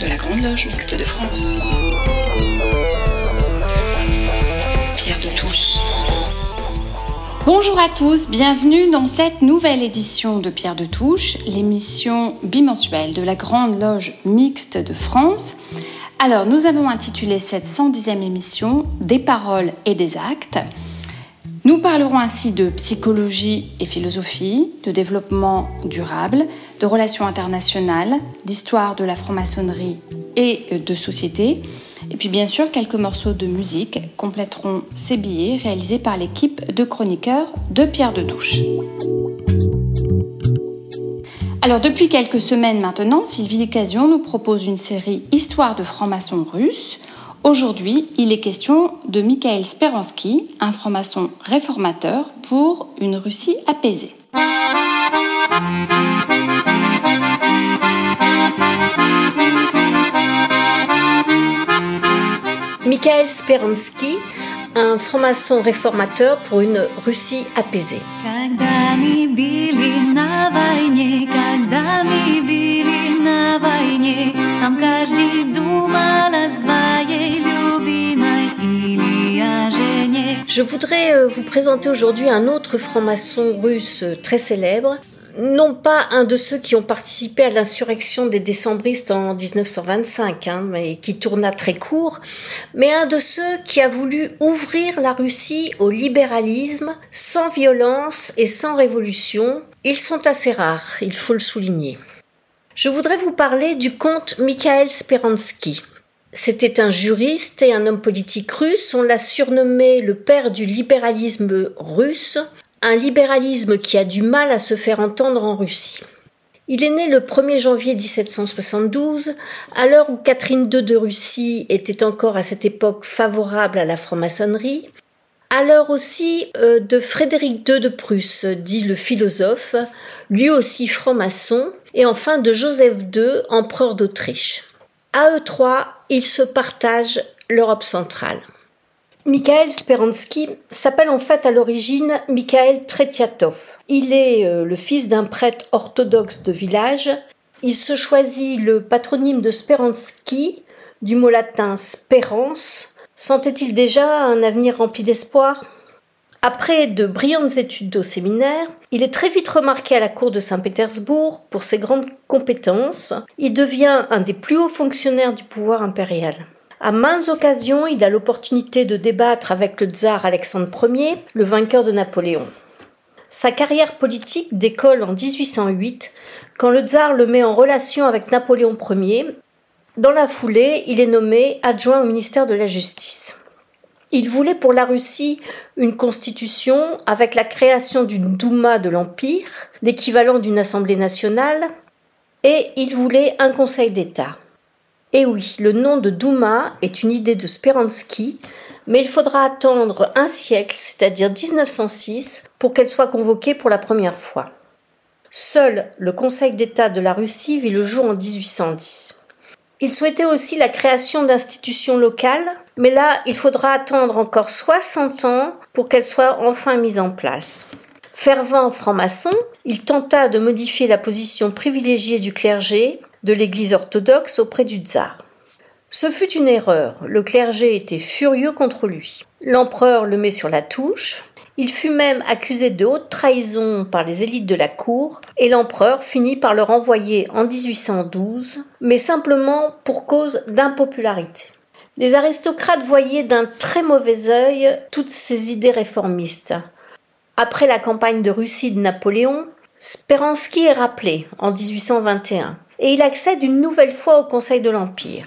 de la Grande Loge Mixte de France. Pierre de Touche. Bonjour à tous, bienvenue dans cette nouvelle édition de Pierre de Touche, l'émission bimensuelle de la Grande Loge Mixte de France. Alors, nous avons intitulé cette 110e émission Des paroles et des actes. Nous parlerons ainsi de psychologie et philosophie, de développement durable, de relations internationales, d'histoire de la franc-maçonnerie et de société. Et puis bien sûr, quelques morceaux de musique compléteront ces billets réalisés par l'équipe de chroniqueurs de Pierre de Touche. Alors depuis quelques semaines maintenant, Sylvie Occasion nous propose une série Histoire de franc-maçon russe Aujourd'hui, il est question de Mikhail Speransky, un franc-maçon réformateur pour une Russie apaisée. Mikhail Speransky, un franc-maçon réformateur pour une Russie apaisée. Je voudrais euh, vous présenter aujourd'hui un autre franc-maçon russe très célèbre, non pas un de ceux qui ont participé à l'insurrection des décembristes en 1925, hein, mais qui tourna très court, mais un de ceux qui a voulu ouvrir la Russie au libéralisme sans violence et sans révolution. Ils sont assez rares, il faut le souligner. Je voudrais vous parler du comte Mikhail Speransky. C'était un juriste et un homme politique russe. On l'a surnommé le père du libéralisme russe, un libéralisme qui a du mal à se faire entendre en Russie. Il est né le 1er janvier 1772, à l'heure où Catherine II de Russie était encore à cette époque favorable à la franc-maçonnerie, à l'heure aussi euh, de Frédéric II de Prusse, dit le philosophe, lui aussi franc-maçon, et enfin de Joseph II, empereur d'Autriche. À eux trois, ils se partagent l'Europe centrale. Mikhail Speransky s'appelle en fait à l'origine Mikhail Tretiatov. Il est euh, le fils d'un prêtre orthodoxe de village. Il se choisit le patronyme de Speransky, du mot latin spérance. Sentait-il déjà un avenir rempli d'espoir? Après de brillantes études au séminaire, il est très vite remarqué à la cour de Saint-Pétersbourg pour ses grandes compétences. Il devient un des plus hauts fonctionnaires du pouvoir impérial. À maintes occasions, il a l'opportunité de débattre avec le tsar Alexandre Ier, le vainqueur de Napoléon. Sa carrière politique décolle en 1808 quand le tsar le met en relation avec Napoléon Ier. Dans la foulée, il est nommé adjoint au ministère de la Justice. Il voulait pour la Russie une constitution avec la création d'une Douma de l'Empire, l'équivalent d'une Assemblée nationale, et il voulait un Conseil d'État. Et oui, le nom de Douma est une idée de Speransky, mais il faudra attendre un siècle, c'est-à-dire 1906, pour qu'elle soit convoquée pour la première fois. Seul le Conseil d'État de la Russie vit le jour en 1810. Il souhaitait aussi la création d'institutions locales, mais là, il faudra attendre encore 60 ans pour qu'elles soient enfin mises en place. Fervent franc-maçon, il tenta de modifier la position privilégiée du clergé de l'Église orthodoxe auprès du tsar. Ce fut une erreur, le clergé était furieux contre lui. L'empereur le met sur la touche, il fut même accusé de haute trahison par les élites de la cour et l'empereur finit par le renvoyer en 1812, mais simplement pour cause d'impopularité. Les aristocrates voyaient d'un très mauvais œil toutes ces idées réformistes. Après la campagne de Russie de Napoléon, Speransky est rappelé en 1821 et il accède une nouvelle fois au Conseil de l'Empire.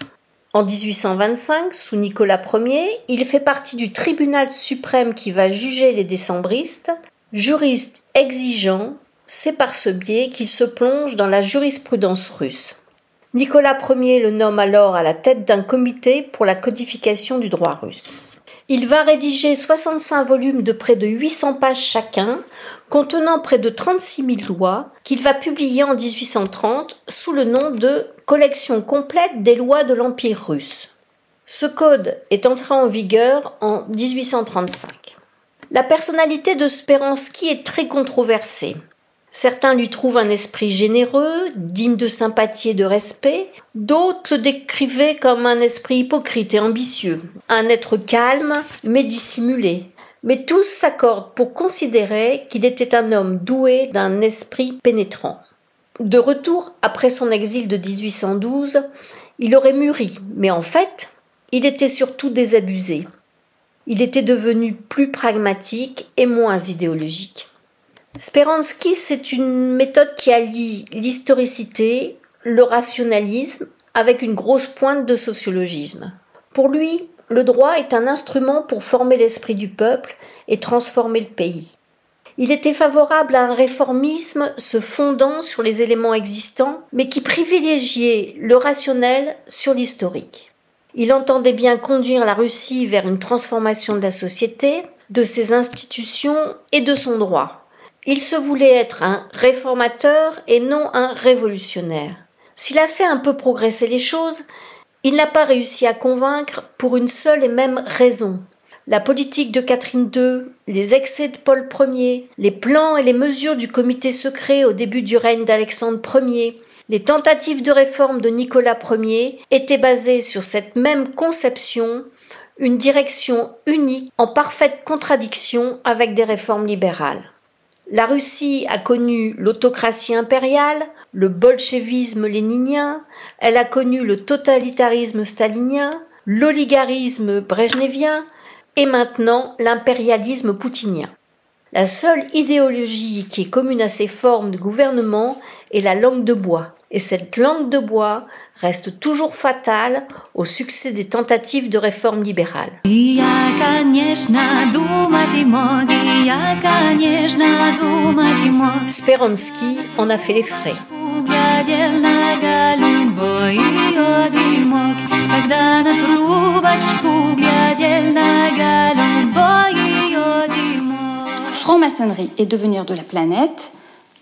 En 1825, sous Nicolas Ier, il fait partie du tribunal suprême qui va juger les décembristes. Juriste exigeant, c'est par ce biais qu'il se plonge dans la jurisprudence russe. Nicolas Ier le nomme alors à la tête d'un comité pour la codification du droit russe. Il va rédiger 65 volumes de près de 800 pages chacun, contenant près de 36 000 lois, qu'il va publier en 1830 sous le nom de Collection complète des lois de l'Empire russe. Ce code est entré en vigueur en 1835. La personnalité de Speransky est très controversée. Certains lui trouvent un esprit généreux, digne de sympathie et de respect, d'autres le décrivaient comme un esprit hypocrite et ambitieux, un être calme mais dissimulé. Mais tous s'accordent pour considérer qu'il était un homme doué d'un esprit pénétrant. De retour après son exil de 1812, il aurait mûri, mais en fait, il était surtout désabusé. Il était devenu plus pragmatique et moins idéologique. Speransky, c'est une méthode qui allie l'historicité, le rationalisme, avec une grosse pointe de sociologisme. Pour lui, le droit est un instrument pour former l'esprit du peuple et transformer le pays. Il était favorable à un réformisme se fondant sur les éléments existants, mais qui privilégiait le rationnel sur l'historique. Il entendait bien conduire la Russie vers une transformation de la société, de ses institutions et de son droit. Il se voulait être un réformateur et non un révolutionnaire. S'il a fait un peu progresser les choses, il n'a pas réussi à convaincre pour une seule et même raison. La politique de Catherine II, les excès de Paul Ier, les plans et les mesures du comité secret au début du règne d'Alexandre Ier, les tentatives de réforme de Nicolas Ier étaient basées sur cette même conception, une direction unique en parfaite contradiction avec des réformes libérales. La Russie a connu l'autocratie impériale, le bolchevisme léninien, elle a connu le totalitarisme stalinien, l'oligarisme brejnevien et maintenant l'impérialisme poutinien. La seule idéologie qui est commune à ces formes de gouvernement est la langue de bois, et cette langue de bois reste toujours fatale au succès des tentatives de réforme libérale. Speransky en a fait les frais. Franc-maçonnerie et devenir de la planète,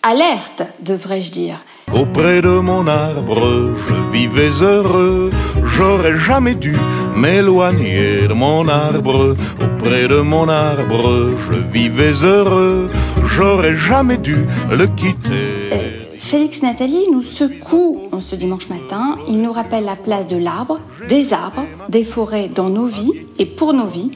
alerte devrais-je dire. Auprès de mon arbre, je vivais heureux. J'aurais jamais dû m'éloigner de mon arbre. Auprès de mon arbre, je vivais heureux. J'aurais jamais dû le quitter. Euh, Félix Nathalie nous secoue en ce dimanche matin. Il nous rappelle la place de l'arbre, des arbres, des forêts dans nos vies et pour nos vies.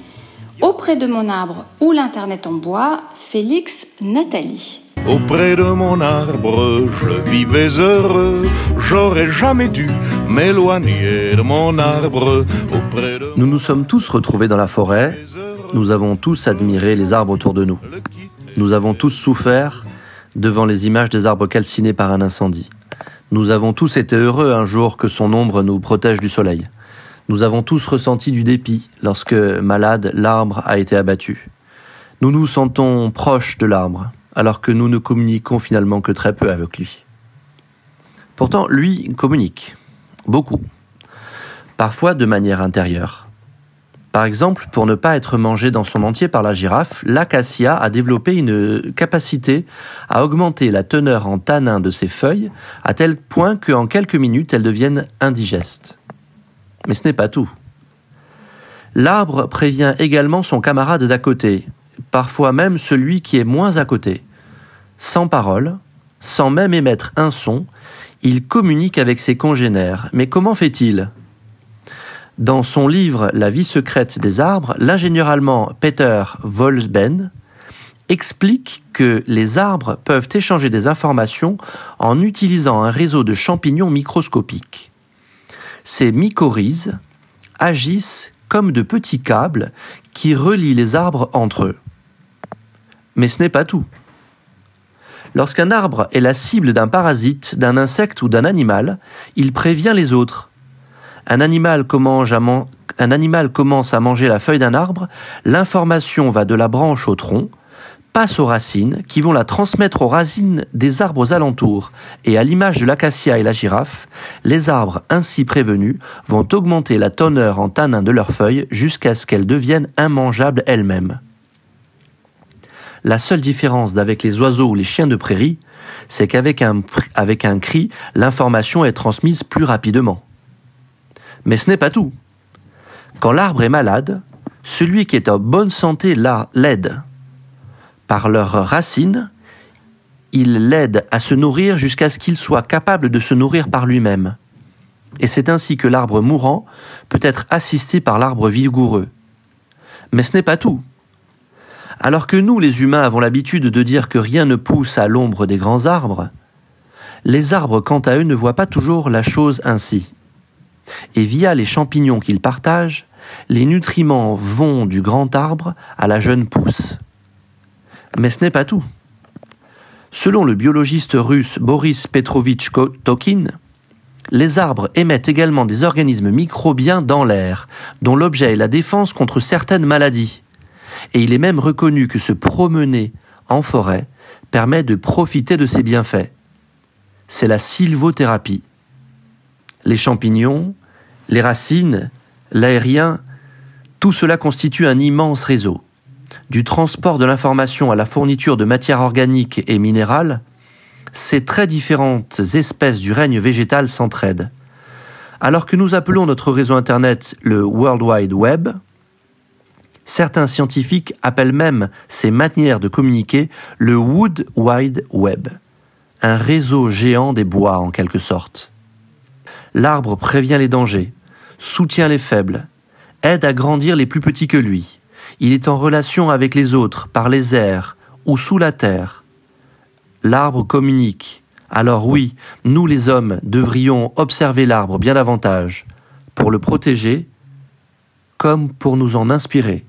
Auprès de mon arbre ou l'Internet en bois, Félix Nathalie. Auprès de mon arbre, je vivais heureux. J'aurais jamais dû m'éloigner de mon arbre. Nous nous sommes tous retrouvés dans la forêt. Nous avons tous admiré les arbres autour de nous. Nous avons tous souffert devant les images des arbres calcinés par un incendie. Nous avons tous été heureux un jour que son ombre nous protège du soleil. Nous avons tous ressenti du dépit lorsque, malade, l'arbre a été abattu. Nous nous sentons proches de l'arbre, alors que nous ne communiquons finalement que très peu avec lui. Pourtant, lui communique, beaucoup, parfois de manière intérieure. Par exemple, pour ne pas être mangé dans son entier par la girafe, l'acacia a développé une capacité à augmenter la teneur en tanin de ses feuilles à tel point qu'en quelques minutes elles deviennent indigestes. Mais ce n'est pas tout. L'arbre prévient également son camarade d'à côté, parfois même celui qui est moins à côté. Sans parole, sans même émettre un son, il communique avec ses congénères. Mais comment fait-il? Dans son livre La vie secrète des arbres, l'ingénieur allemand Peter Wolfsben explique que les arbres peuvent échanger des informations en utilisant un réseau de champignons microscopiques. Ces mycorhizes agissent comme de petits câbles qui relient les arbres entre eux. Mais ce n'est pas tout. Lorsqu'un arbre est la cible d'un parasite, d'un insecte ou d'un animal, il prévient les autres. Un animal, commence à manger la feuille d'un arbre, l'information va de la branche au tronc, passe aux racines, qui vont la transmettre aux racines des arbres alentours, et à l'image de l'acacia et la girafe, les arbres ainsi prévenus vont augmenter la teneur en tanin de leurs feuilles jusqu'à ce qu'elles deviennent immangeables elles-mêmes. La seule différence d'avec les oiseaux ou les chiens de prairie, c'est qu'avec un, un cri, l'information est transmise plus rapidement. Mais ce n'est pas tout. Quand l'arbre est malade, celui qui est en bonne santé l'aide par leurs racines, il l'aide à se nourrir jusqu'à ce qu'il soit capable de se nourrir par lui-même. Et c'est ainsi que l'arbre mourant peut être assisté par l'arbre vigoureux. Mais ce n'est pas tout. Alors que nous, les humains, avons l'habitude de dire que rien ne pousse à l'ombre des grands arbres, les arbres, quant à eux, ne voient pas toujours la chose ainsi. Et via les champignons qu'ils partagent, les nutriments vont du grand arbre à la jeune pousse. Mais ce n'est pas tout. Selon le biologiste russe Boris Petrovitch Tokin, les arbres émettent également des organismes microbiens dans l'air, dont l'objet est la défense contre certaines maladies. Et il est même reconnu que se promener en forêt permet de profiter de ces bienfaits. C'est la sylvothérapie. Les champignons, les racines, l'aérien, tout cela constitue un immense réseau du transport de l'information à la fourniture de matières organiques et minérales, ces très différentes espèces du règne végétal s'entraident. Alors que nous appelons notre réseau Internet le World Wide Web, certains scientifiques appellent même ces manières de communiquer le Wood Wide Web, un réseau géant des bois en quelque sorte. L'arbre prévient les dangers, soutient les faibles, aide à grandir les plus petits que lui, il est en relation avec les autres par les airs ou sous la terre. L'arbre communique. Alors oui, nous les hommes devrions observer l'arbre bien davantage, pour le protéger comme pour nous en inspirer.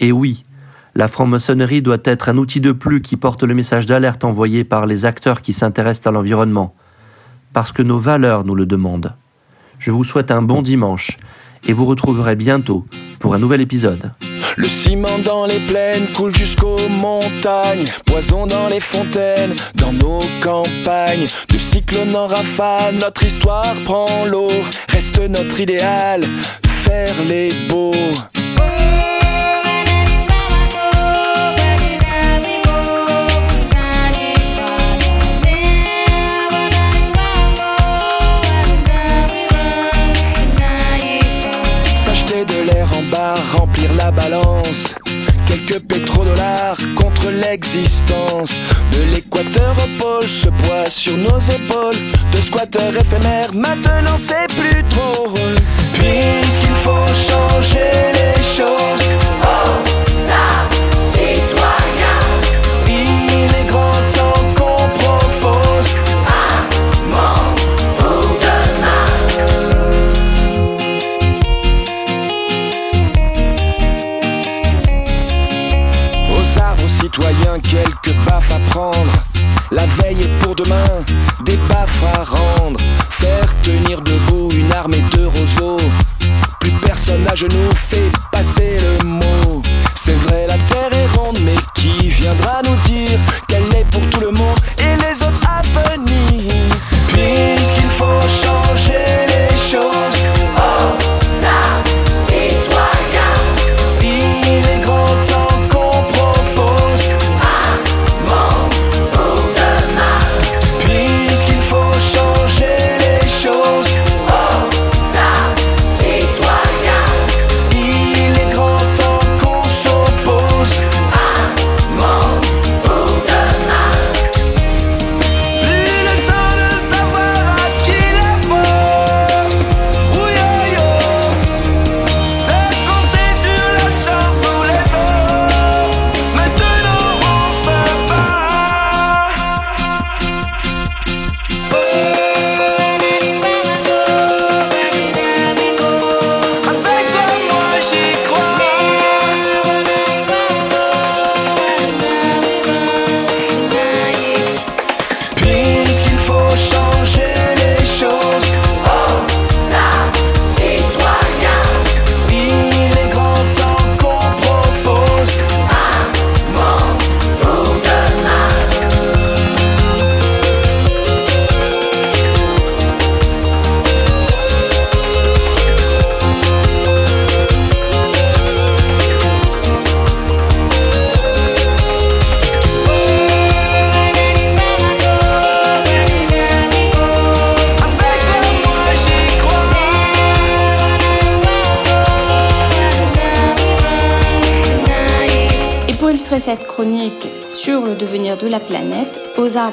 Et oui, la franc-maçonnerie doit être un outil de plus qui porte le message d'alerte envoyé par les acteurs qui s'intéressent à l'environnement, parce que nos valeurs nous le demandent. Je vous souhaite un bon dimanche et vous retrouverez bientôt pour un nouvel épisode. Le ciment dans les plaines coule jusqu'aux montagnes, poison dans les fontaines, dans nos campagnes, de cyclone en rafale, notre histoire prend l'eau, reste notre idéal, faire les beaux. De squatteurs éphémères, maintenant c'est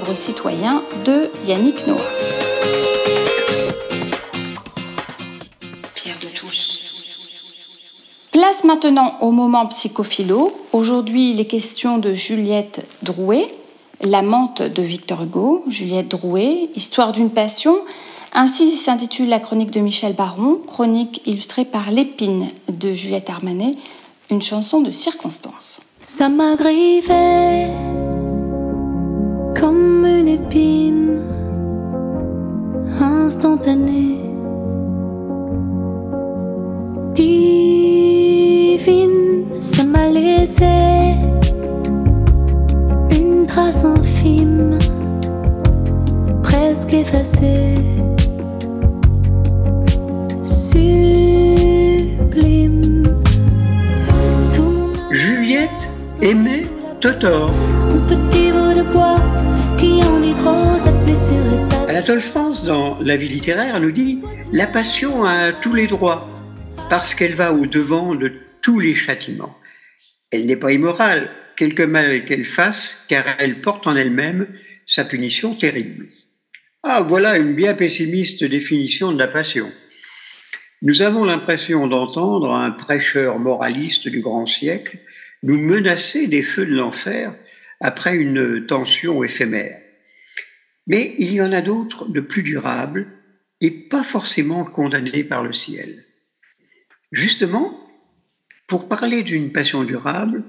aux arbres citoyens de Yannick Noah. Pierre de touche. Place maintenant au moment psychophilo. Aujourd'hui, il est question de Juliette Drouet, l'amante de Victor Hugo. Juliette Drouet, histoire d'une passion. Ainsi s'intitule la chronique de Michel Baron, chronique illustrée par L'épine de Juliette Armanet, une chanson de circonstance. Ça m'a griffé comme une épine instantanée, divine. Ça m'a laissé une trace infime, presque effacée. Sublime. Juliette aimait Totor. Mon petit bout de bois qui en trop, Anatole France, dans La vie littéraire, nous dit La passion a tous les droits, parce qu'elle va au-devant de tous les châtiments. Elle n'est pas immorale, quelque mal qu'elle fasse, car elle porte en elle-même sa punition terrible. Ah, voilà une bien pessimiste définition de la passion. Nous avons l'impression d'entendre un prêcheur moraliste du grand siècle nous menacer des feux de l'enfer après une tension éphémère. Mais il y en a d'autres de plus durables et pas forcément condamnés par le ciel. Justement, pour parler d'une passion durable,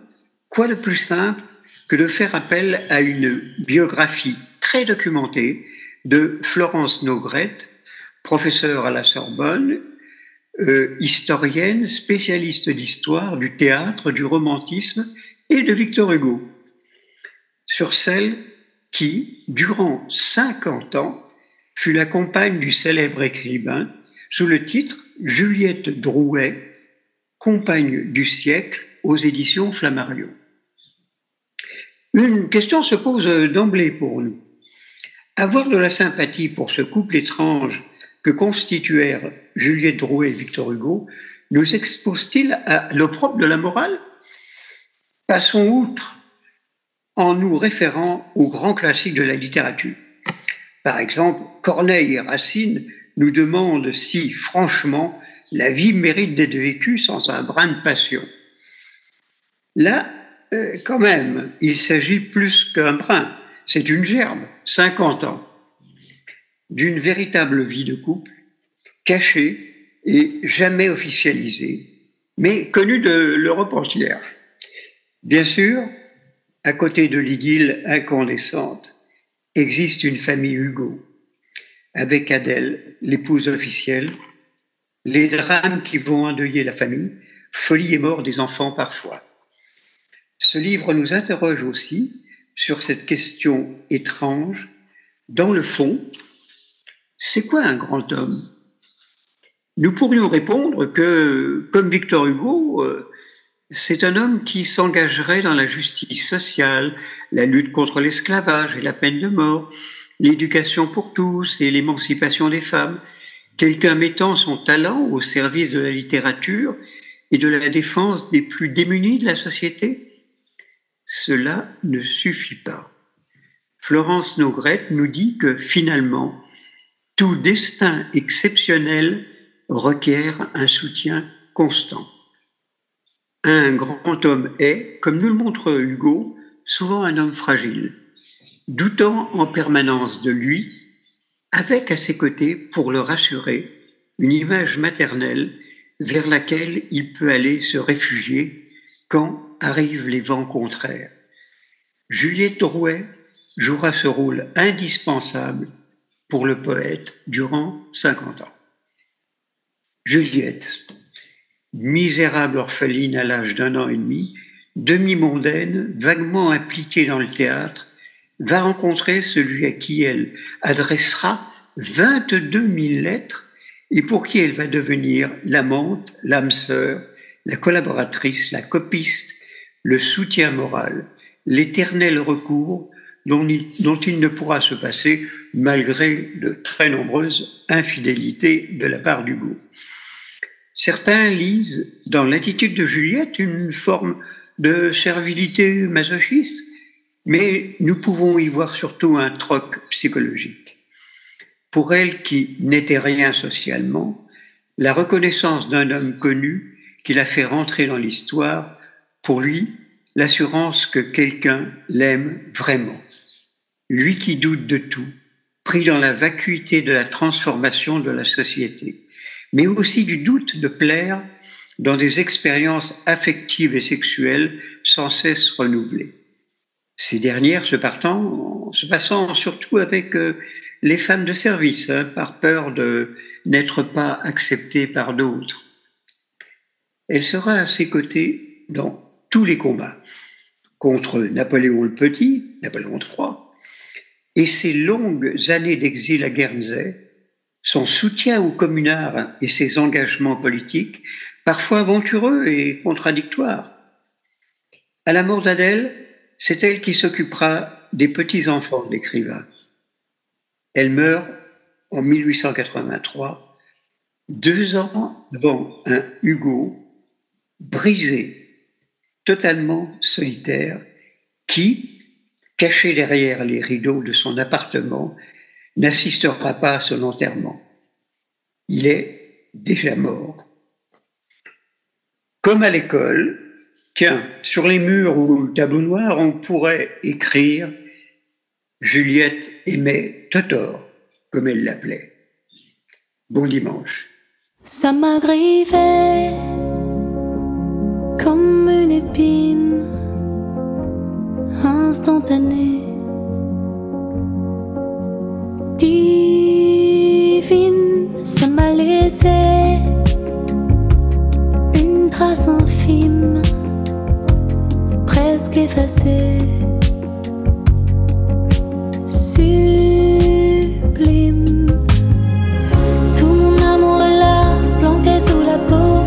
quoi de plus simple que de faire appel à une biographie très documentée de Florence Nogrette, professeure à la Sorbonne, euh, historienne, spécialiste d'histoire, du théâtre, du romantisme et de Victor Hugo, sur celle qui, durant 50 ans, fut la compagne du célèbre écrivain sous le titre Juliette Drouet, compagne du siècle aux éditions Flammarion. Une question se pose d'emblée pour nous. Avoir de la sympathie pour ce couple étrange que constituèrent Juliette Drouet et Victor Hugo nous expose-t-il à l'opprobre de la morale? Passons outre en nous référant aux grands classiques de la littérature. Par exemple, Corneille et Racine nous demandent si, franchement, la vie mérite d'être vécue sans un brin de passion. Là, euh, quand même, il s'agit plus qu'un brin, c'est une gerbe, 50 ans, d'une véritable vie de couple, cachée et jamais officialisée, mais connue de l'Europe entière. Bien sûr, à côté de l'idylle incandescente, existe une famille Hugo, avec Adèle, l'épouse officielle, les drames qui vont endeuiller la famille, folie et mort des enfants parfois. Ce livre nous interroge aussi sur cette question étrange. Dans le fond, c'est quoi un grand homme? Nous pourrions répondre que, comme Victor Hugo, euh, c'est un homme qui s'engagerait dans la justice sociale, la lutte contre l'esclavage et la peine de mort, l'éducation pour tous et l'émancipation des femmes, quelqu'un mettant son talent au service de la littérature et de la défense des plus démunis de la société Cela ne suffit pas. Florence Nogrette nous dit que finalement, tout destin exceptionnel requiert un soutien constant. Un grand homme est, comme nous le montre Hugo, souvent un homme fragile, doutant en permanence de lui, avec à ses côtés, pour le rassurer, une image maternelle vers laquelle il peut aller se réfugier quand arrivent les vents contraires. Juliette Drouet jouera ce rôle indispensable pour le poète durant 50 ans. Juliette, misérable orpheline à l'âge d'un an et demi, demi-mondaine, vaguement impliquée dans le théâtre, va rencontrer celui à qui elle adressera 22 000 lettres et pour qui elle va devenir l'amante, l'âme sœur, la collaboratrice, la copiste, le soutien moral, l'éternel recours dont il, ne pourra se passer malgré de très nombreuses infidélités de la part d'Hugo. Certains lisent dans l'attitude de Juliette une forme de servilité masochiste, mais nous pouvons y voir surtout un troc psychologique. Pour elle qui n'était rien socialement, la reconnaissance d'un homme connu qui l'a fait rentrer dans l'histoire, pour lui, l'assurance que quelqu'un l'aime vraiment. Lui qui doute de tout, pris dans la vacuité de la transformation de la société, mais aussi du doute de plaire dans des expériences affectives et sexuelles sans cesse renouvelées. Ces dernières se, partant, se passant surtout avec euh, les femmes de service, hein, par peur de n'être pas acceptées par d'autres. Elle sera à ses côtés dans tous les combats contre Napoléon le Petit, Napoléon III, et ses longues années d'exil à Guernsey, son soutien aux communards et ses engagements politiques parfois aventureux et contradictoires. À la mort d'Adèle, c'est elle qui s'occupera des petits-enfants de l'écrivain. Elle meurt en 1883, deux ans avant un Hugo brisé, totalement solitaire, qui, caché derrière les rideaux de son appartement, n'assistera pas à son enterrement. Il est déjà mort. Comme à l'école, tiens, sur les murs ou le tableau noir, on pourrait écrire Juliette aimait Totor, comme elle l'appelait. Bon dimanche. M'a laissé une trace infime, presque effacée. Sublime. Tout mon amour là, planqué sous la peau.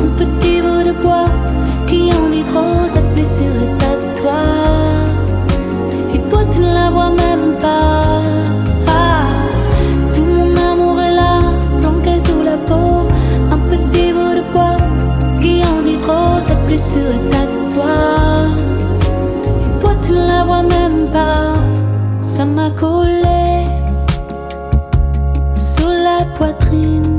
Un petit bout de bois qui en dit trop, cette blessure est à toi. Et toi, tu ne la vois même pas. Blessure est à toi. Et toi, tu ne la vois même pas. Ça m'a collé sous la poitrine.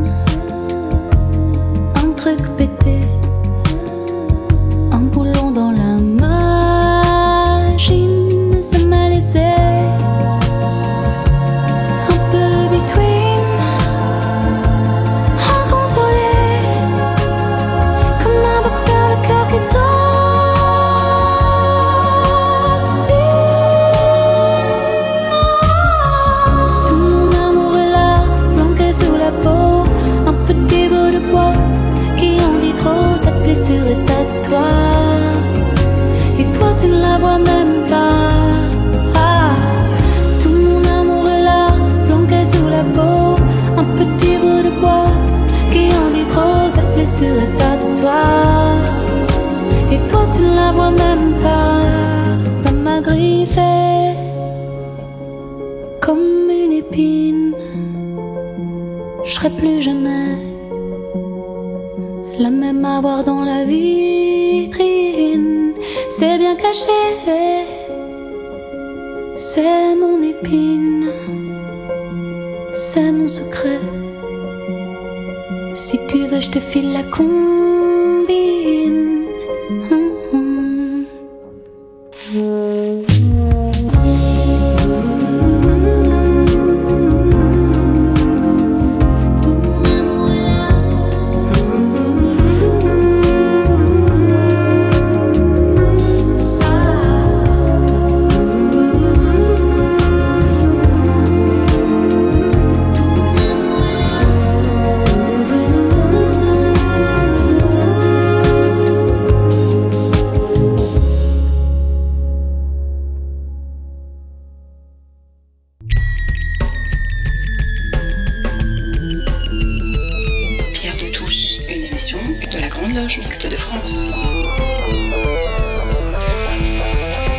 De la Grande Loge Mixte de France.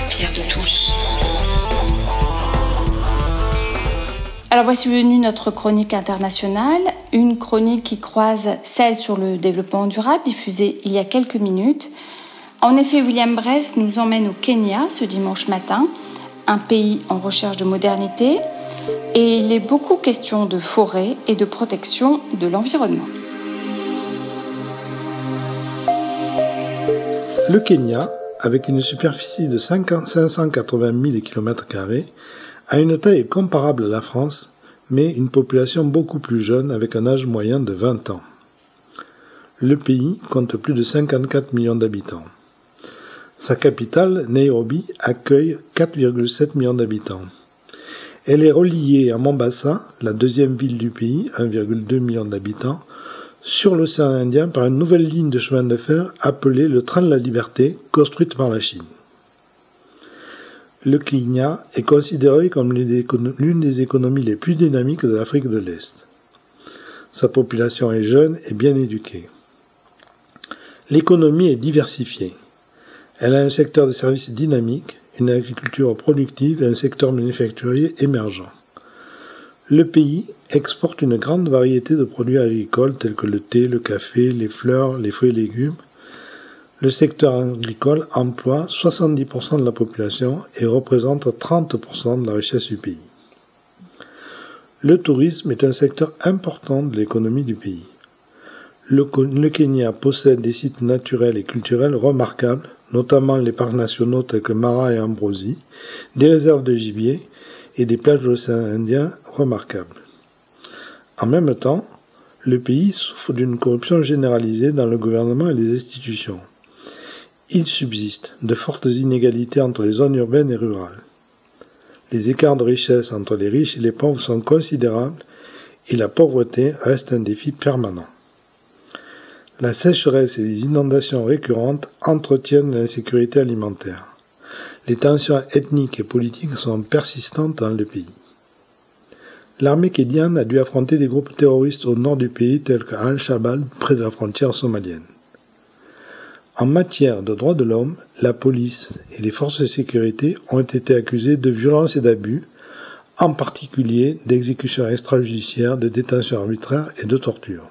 Pierre de Touche. Alors voici venue notre chronique internationale, une chronique qui croise celle sur le développement durable diffusée il y a quelques minutes. En effet, William Bress nous emmène au Kenya ce dimanche matin, un pays en recherche de modernité, et il est beaucoup question de forêt et de protection de l'environnement. Le Kenya, avec une superficie de 580 000 km, a une taille comparable à la France, mais une population beaucoup plus jeune avec un âge moyen de 20 ans. Le pays compte plus de 54 millions d'habitants. Sa capitale, Nairobi, accueille 4,7 millions d'habitants. Elle est reliée à Mombasa, la deuxième ville du pays, 1,2 million d'habitants, sur l'océan Indien par une nouvelle ligne de chemin de fer appelée le Train de la Liberté, construite par la Chine. Le Kenya est considéré comme l'une des économies les plus dynamiques de l'Afrique de l'Est. Sa population est jeune et bien éduquée. L'économie est diversifiée. Elle a un secteur de services dynamique, une agriculture productive et un secteur manufacturier émergent. Le pays exporte une grande variété de produits agricoles tels que le thé, le café, les fleurs, les fruits et légumes. Le secteur agricole emploie 70% de la population et représente 30% de la richesse du pays. Le tourisme est un secteur important de l'économie du pays. Le, Kenya possède des sites naturels et culturels remarquables, notamment les parcs nationaux tels que Mara et Ambrosie, des réserves de gibier et des plages de l'océan Indien remarquables. En même temps, le pays souffre d'une corruption généralisée dans le gouvernement et les institutions. Il subsiste de fortes inégalités entre les zones urbaines et rurales. Les écarts de richesse entre les riches et les pauvres sont considérables et la pauvreté reste un défi permanent. La sécheresse et les inondations récurrentes entretiennent l'insécurité alimentaire. Les tensions ethniques et politiques sont persistantes dans le pays. L'armée kédienne a dû affronter des groupes terroristes au nord du pays tels que Al-Shabaab près de la frontière somalienne. En matière de droits de l'homme, la police et les forces de sécurité ont été accusées de violences et d'abus, en particulier d'exécutions extrajudiciaires, de détention arbitraire et de torture.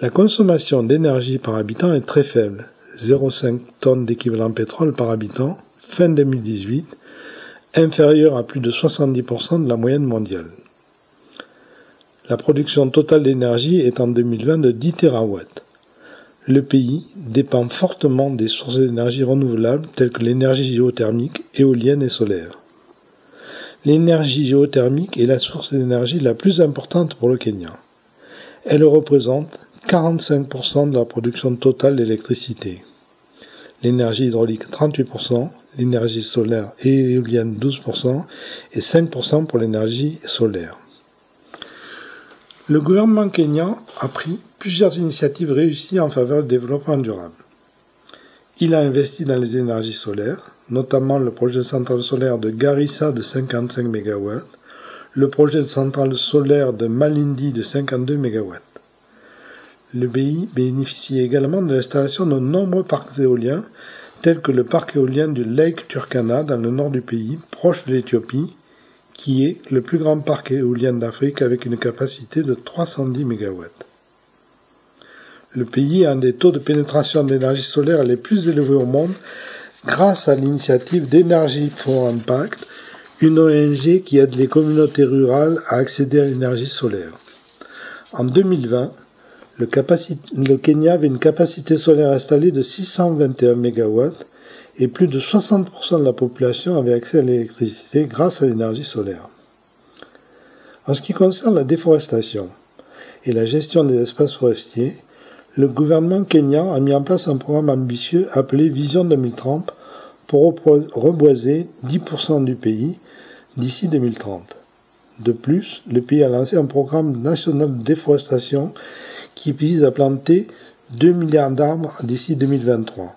La consommation d'énergie par habitant est très faible, 0,5 tonnes d'équivalent pétrole par habitant, fin 2018, inférieure à plus de 70% de la moyenne mondiale. La production totale d'énergie est en 2020 de 10 TW. Le pays dépend fortement des sources d'énergie renouvelables telles que l'énergie géothermique, éolienne et solaire. L'énergie géothermique est la source d'énergie la plus importante pour le Kenya. Elle représente 45% de la production totale d'électricité. L'énergie hydraulique 38%, l'énergie solaire et éolienne 12% et 5% pour l'énergie solaire. Le gouvernement kényan a pris plusieurs initiatives réussies en faveur du développement durable. Il a investi dans les énergies solaires, notamment le projet de centrale solaire de Garissa de 55 MW, le projet de centrale solaire de Malindi de 52 MW. Le pays bénéficie également de l'installation de nombreux parcs éoliens, tels que le parc éolien du Lake Turkana dans le nord du pays, proche de l'Éthiopie, qui est le plus grand parc éolien d'Afrique avec une capacité de 310 MW. Le pays a un des taux de pénétration d'énergie solaire les plus élevés au monde grâce à l'initiative d'Energy for Impact, une ONG qui aide les communautés rurales à accéder à l'énergie solaire. En 2020, le, Kenya avait une capacité solaire installée de 621 MW et plus de 60% de la population avait accès à l'électricité grâce à l'énergie solaire. En ce qui concerne la déforestation et la gestion des espaces forestiers, le gouvernement kenyan a mis en place un programme ambitieux appelé Vision 2030 pour reboiser 10% du pays d'ici 2030. De plus, le pays a lancé un programme national de déforestation qui vise à planter 2 milliards d'arbres d'ici 2023.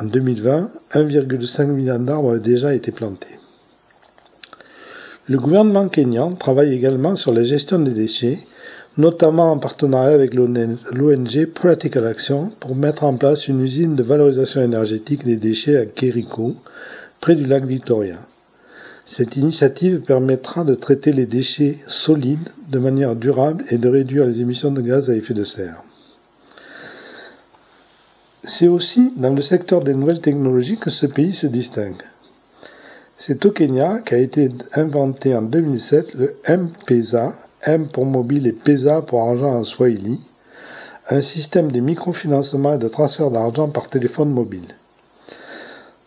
En 2020, 1,5 milliard d'arbres ont déjà été plantés. Le gouvernement kényan travaille également sur la gestion des déchets, notamment en partenariat avec l'ONG Practical Action pour mettre en place une usine de valorisation énergétique des déchets à Kericho, près du lac Victoria. Cette initiative permettra de traiter les déchets solides de manière durable et de réduire les émissions de gaz à effet de serre. C'est aussi dans le secteur des nouvelles technologies que ce pays se distingue. C'est au Kenya qu'a été inventé en 2007 le M-Pesa, M pour mobile et Pesa pour argent en Swahili, un système de microfinancement et de transfert d'argent par téléphone mobile.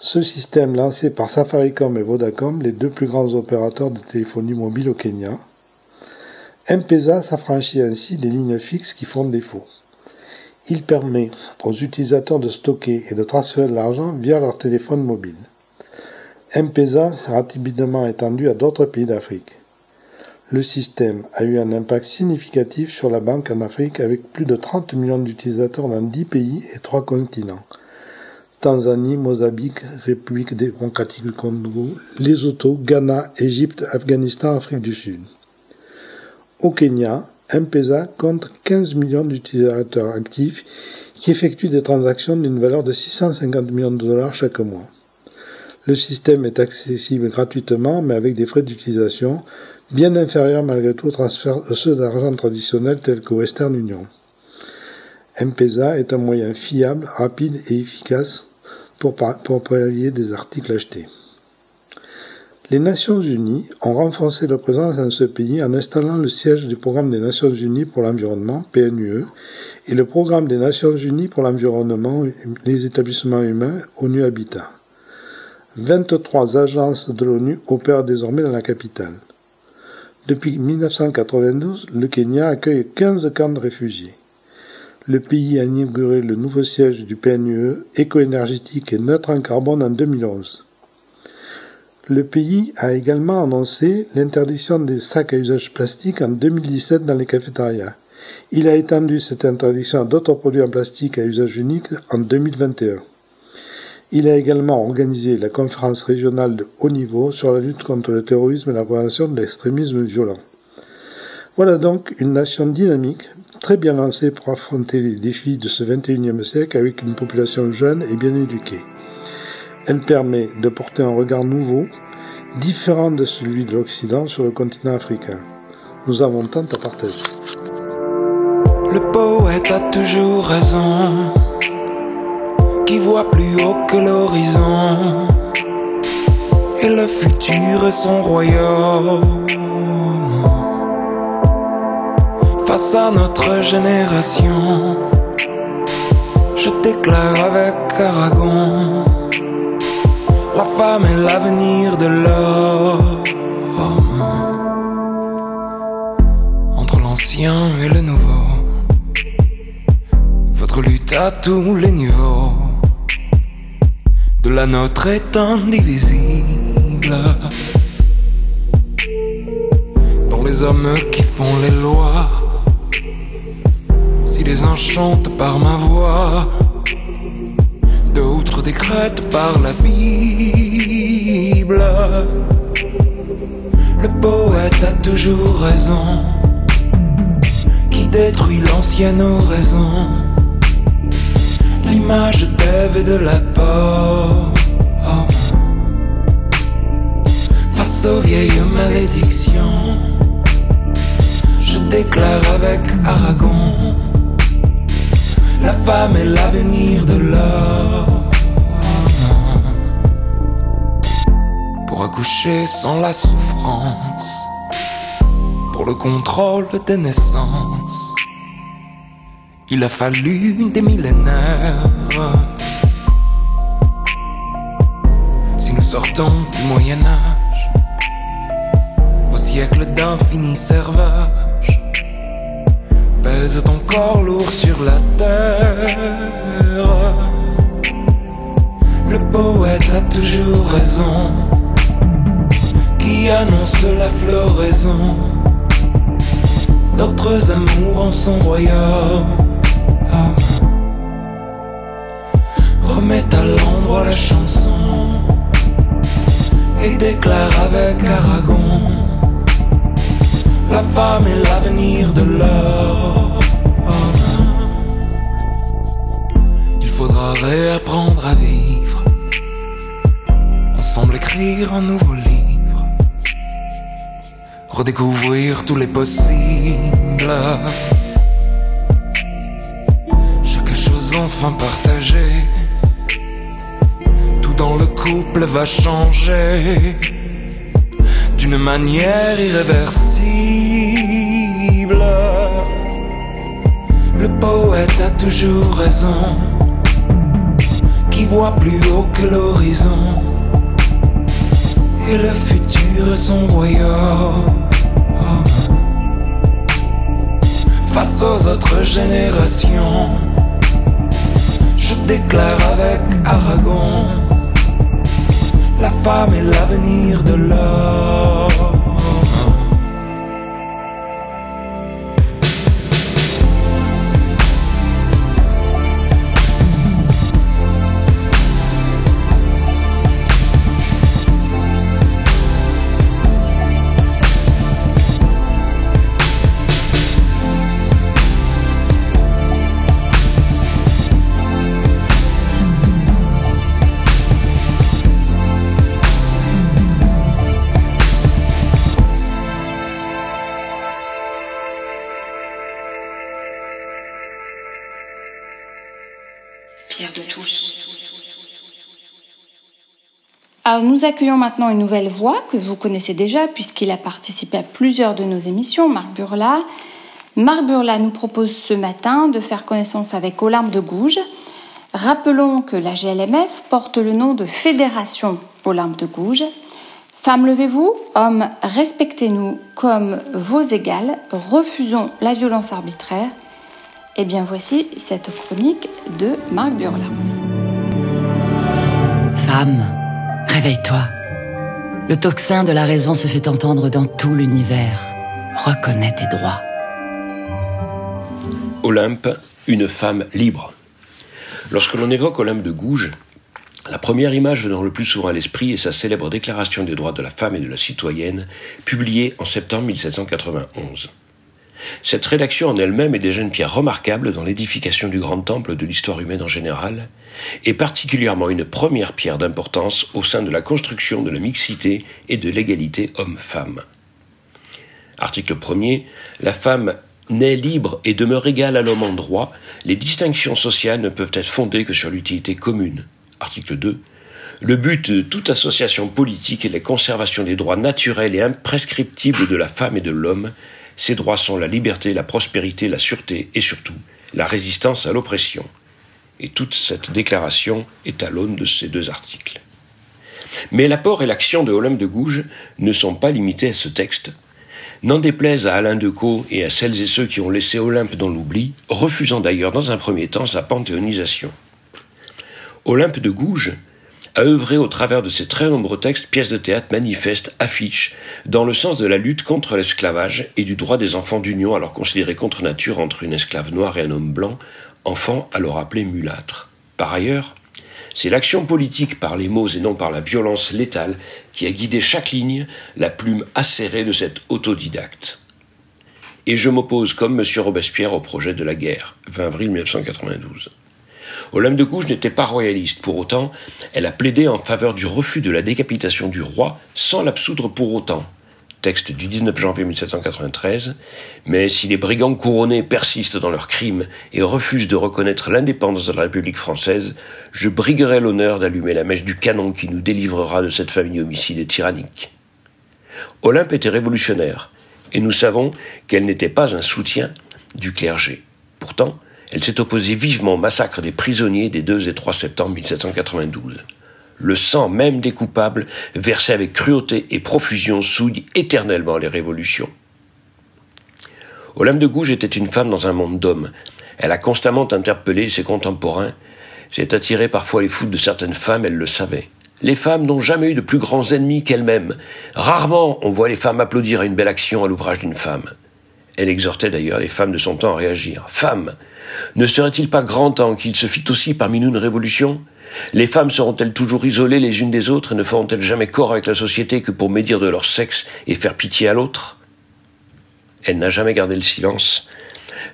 Ce système lancé par Safaricom et Vodacom, les deux plus grands opérateurs de téléphonie mobile au Kenya, M-Pesa s'affranchit ainsi des lignes fixes qui font défaut. Il permet aux utilisateurs de stocker et de transférer de l'argent via leur téléphone mobile. M-Pesa s'est rapidement étendu à d'autres pays d'Afrique. Le système a eu un impact significatif sur la banque en Afrique avec plus de 30 millions d'utilisateurs dans 10 pays et 3 continents. Tanzanie, Mozambique, République démocratique du Congo, Lesotho, Ghana, Égypte, Afghanistan, Afrique du Sud. Au Kenya, M-Pesa compte 15 millions d'utilisateurs actifs qui effectuent des transactions d'une valeur de 650 millions de dollars chaque mois. Le système est accessible gratuitement, mais avec des frais d'utilisation bien inférieurs malgré tout aux ceux d'argent traditionnels tels que Western Union. M-Pesa est un moyen fiable, rapide et efficace pour, pour des articles achetés. Les Nations Unies ont renforcé leur présence dans ce pays en installant le siège du Programme des Nations Unies pour l'environnement, PNUE, et le Programme des Nations Unies pour l'environnement et les établissements humains, ONU Habitat. 23 agences de l'ONU opèrent désormais dans la capitale. Depuis 1992, le Kenya accueille 15 camps de réfugiés. Le pays a inauguré le nouveau siège du PNUE, éco-énergétique et neutre en carbone en 2011. Le pays a également annoncé l'interdiction des sacs à usage plastique en 2017 dans les cafétérias. Il a étendu cette interdiction à d'autres produits en plastique à usage unique en 2021. Il a également organisé la conférence régionale de haut niveau sur la lutte contre le terrorisme et la prévention de l'extrémisme violent. Voilà donc une nation dynamique, très bien lancée pour affronter les défis de ce 21e siècle avec une population jeune et bien éduquée. Elle permet de porter un regard nouveau, différent de celui de l'Occident sur le continent africain. Nous avons tant à partager. Le poète a toujours raison qui voit plus haut que l'horizon. Et le futur est son royaume. Face à notre génération, je déclare avec Aragon, la femme est l'avenir de l'homme. Entre l'ancien et le nouveau, votre lutte à tous les niveaux de la nôtre est indivisible. Dans les hommes qui font les lois, si les uns chantent par ma voix, d'autres décrètent par la Bible. Le poète a toujours raison, qui détruit l'ancienne oraison l'image d'Ève et de la pomme. Face aux vieilles malédictions, je déclare avec Aragon, la femme est l'avenir de l'homme. Pour accoucher sans la souffrance, pour le contrôle des naissances il a fallu des millénaires. Si nous sortons du Moyen Âge, au siècle d'infini servage, pèse ton corps lourd sur la terre. Le poète a toujours raison, qui annonce la floraison? D'autres amours en son royaume. Remets à l'endroit la chanson et déclare avec Aragon la femme est l'avenir de l'homme. Il faudra réapprendre à vivre, ensemble écrire un nouveau livre, redécouvrir tous les possibles. des enfants partagés. Tout dans le couple va changer d'une manière irréversible. Le poète a toujours raison, qui voit plus haut que l'horizon, et le futur est son royaume. Face aux autres générations, je déclare avec Aragon, la femme est l'avenir de l'homme. Alors nous accueillons maintenant une nouvelle voix que vous connaissez déjà puisqu'il a participé à plusieurs de nos émissions, Marc Burla. Marc Burla nous propose ce matin de faire connaissance avec Olympe de Gouges. Rappelons que la GLMF porte le nom de Fédération Olympe de Gouges. Femmes, levez-vous, hommes, respectez-nous comme vos égales, refusons la violence arbitraire. Et bien voici cette chronique de Marc Burla. Femme, réveille-toi. Le tocsin de la raison se fait entendre dans tout l'univers. Reconnais tes droits. Olympe, une femme libre. Lorsque l'on évoque Olympe de Gouges, la première image venant le plus souvent à l'esprit est sa célèbre Déclaration des droits de la femme et de la citoyenne, publiée en septembre 1791. Cette rédaction en elle-même est déjà une pierre remarquable dans l'édification du grand temple de l'histoire humaine en général, et particulièrement une première pierre d'importance au sein de la construction de la mixité et de l'égalité homme-femme. Article 1er. La femme naît libre et demeure égale à l'homme en droit, les distinctions sociales ne peuvent être fondées que sur l'utilité commune. Article 2. Le but de toute association politique est la conservation des droits naturels et imprescriptibles de la femme et de l'homme. Ces droits sont la liberté, la prospérité, la sûreté et surtout la résistance à l'oppression. Et toute cette déclaration est à l'aune de ces deux articles. Mais l'apport et l'action de Olympe de Gouges ne sont pas limités à ce texte. N'en déplaise à Alain Decaux et à celles et ceux qui ont laissé Olympe dans l'oubli, refusant d'ailleurs dans un premier temps sa panthéonisation. Olympe de Gouges a œuvré au travers de ses très nombreux textes, pièces de théâtre, manifestes, affiches, dans le sens de la lutte contre l'esclavage et du droit des enfants d'union alors considérés contre nature entre une esclave noire et un homme blanc, enfant alors appelé mulâtre. Par ailleurs, c'est l'action politique par les mots et non par la violence létale qui a guidé chaque ligne, la plume acérée de cet autodidacte. Et je m'oppose comme M. Robespierre au projet de la guerre, 20 avril 1992. Olympe de Gouges n'était pas royaliste. Pour autant, elle a plaidé en faveur du refus de la décapitation du roi sans l'absoudre pour autant. Texte du 19 janvier 1793. Mais si les brigands couronnés persistent dans leurs crimes et refusent de reconnaître l'indépendance de la République française, je briguerai l'honneur d'allumer la mèche du canon qui nous délivrera de cette famille homicide et tyrannique. Olympe était révolutionnaire, et nous savons qu'elle n'était pas un soutien du clergé. Pourtant, elle s'est opposée vivement au massacre des prisonniers des 2 et 3 septembre 1792. Le sang même des coupables, versé avec cruauté et profusion, souille éternellement les révolutions. Olympe de Gouges était une femme dans un monde d'hommes. Elle a constamment interpellé ses contemporains, s'est attirée parfois les foudres de certaines femmes, elle le savait. Les femmes n'ont jamais eu de plus grands ennemis qu'elles-mêmes. Rarement on voit les femmes applaudir à une belle action à l'ouvrage d'une femme. Elle exhortait d'ailleurs les femmes de son temps à réagir. Femmes, ne serait-il pas grand temps qu'il se fît aussi parmi nous une révolution? Les femmes seront-elles toujours isolées les unes des autres et ne feront-elles jamais corps avec la société que pour médire de leur sexe et faire pitié à l'autre? Elle n'a jamais gardé le silence.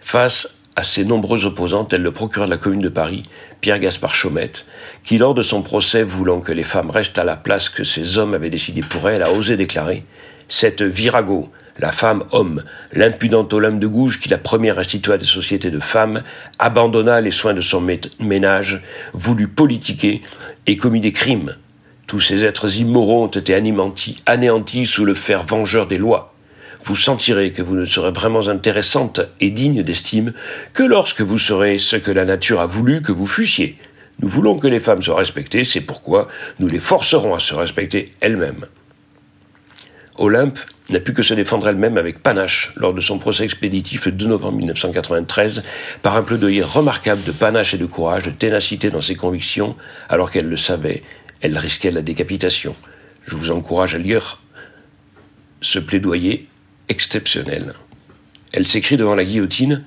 Face à ses nombreux opposants, tels le procureur de la commune de Paris, Pierre Gaspard Chaumette, qui, lors de son procès, voulant que les femmes restent à la place que ces hommes avaient décidé pour elles, a osé déclarer Cette virago, La femme homme, l'impudent Olympe de Gouges qui la première institua des sociétés de femmes, abandonna les soins de son ménage, voulut politiquer et commit des crimes. Tous ces êtres immoraux ont été anéantis sous le fer vengeur des lois. Vous sentirez que vous ne serez vraiment intéressante et digne d'estime que lorsque vous serez ce que la nature a voulu que vous fussiez. Nous voulons que les femmes soient respectées, c'est pourquoi nous les forcerons à se respecter elles-mêmes. Olympe n'a pu que se défendre elle-même avec panache lors de son procès expéditif le 2 novembre 1993 par un plaidoyer remarquable de panache et de courage, de ténacité dans ses convictions, alors qu'elle le savait, elle risquait la décapitation. Je vous encourage à lire ce plaidoyer exceptionnel. Elle s'écrit devant la guillotine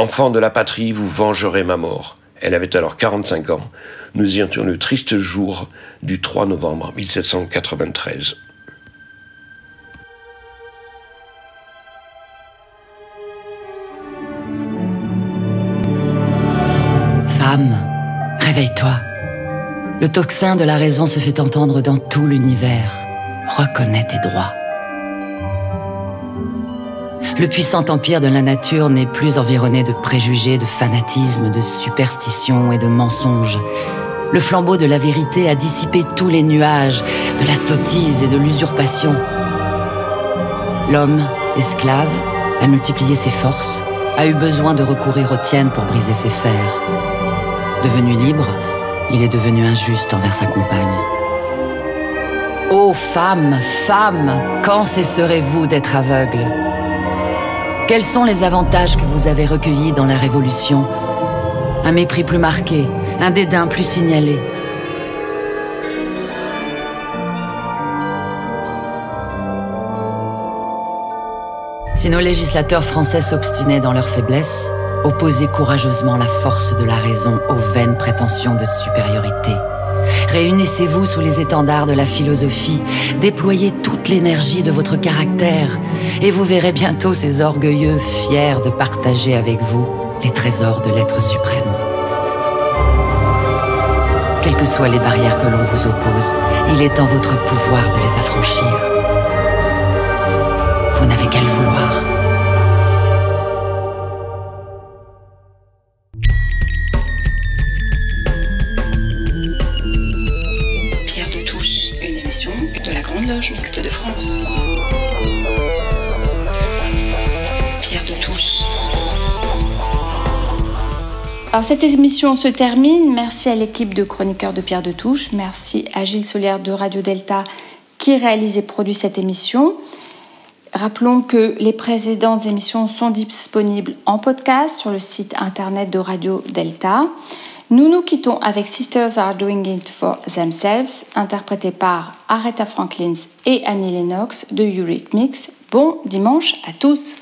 Enfant de la patrie, vous vengerez ma mort. Elle avait alors 45 ans. Nous y étions le triste jour du 3 novembre 1793. Le tocsin de la raison se fait entendre dans tout l'univers. Reconnais tes droits. Le puissant empire de la nature n'est plus environné de préjugés, de fanatisme, de superstitions et de mensonges. Le flambeau de la vérité a dissipé tous les nuages de la sottise et de l'usurpation. L'homme, esclave, a multiplié ses forces, a eu besoin de recourir aux tiennes pour briser ses fers. Devenu libre, il est devenu injuste envers sa compagne. Ô femme, femme, quand cesserez-vous d'être aveugle? Quels sont les avantages que vous avez recueillis dans la Révolution? Un mépris plus marqué, un dédain plus signalé. Si nos législateurs français s'obstinaient dans leur faiblesse, opposaient courageusement la force de la raison aux vaines prétentions de supériorité. Réunissez-vous sous les étendards de la philosophie, déployez toute l'énergie de votre caractère, et vous verrez bientôt ces orgueilleux fiers de partager avec vous les trésors de l'être suprême. Quelles que soient les barrières que l'on vous oppose, il est en votre pouvoir de les affranchir. Vous n'avez qu'à le vouloir. Cette émission se termine. Merci à l'équipe de chroniqueurs de Pierre de Touche. Merci à Gilles Solière de Radio Delta qui réalise et produit cette émission. Rappelons que les précédentes émissions sont disponibles en podcast sur le site internet de Radio Delta. Nous nous quittons avec Sisters Are Doing It For Themselves, interprété par Aretha Franklin et Annie Lennox de Eurythmics. Bon dimanche à tous!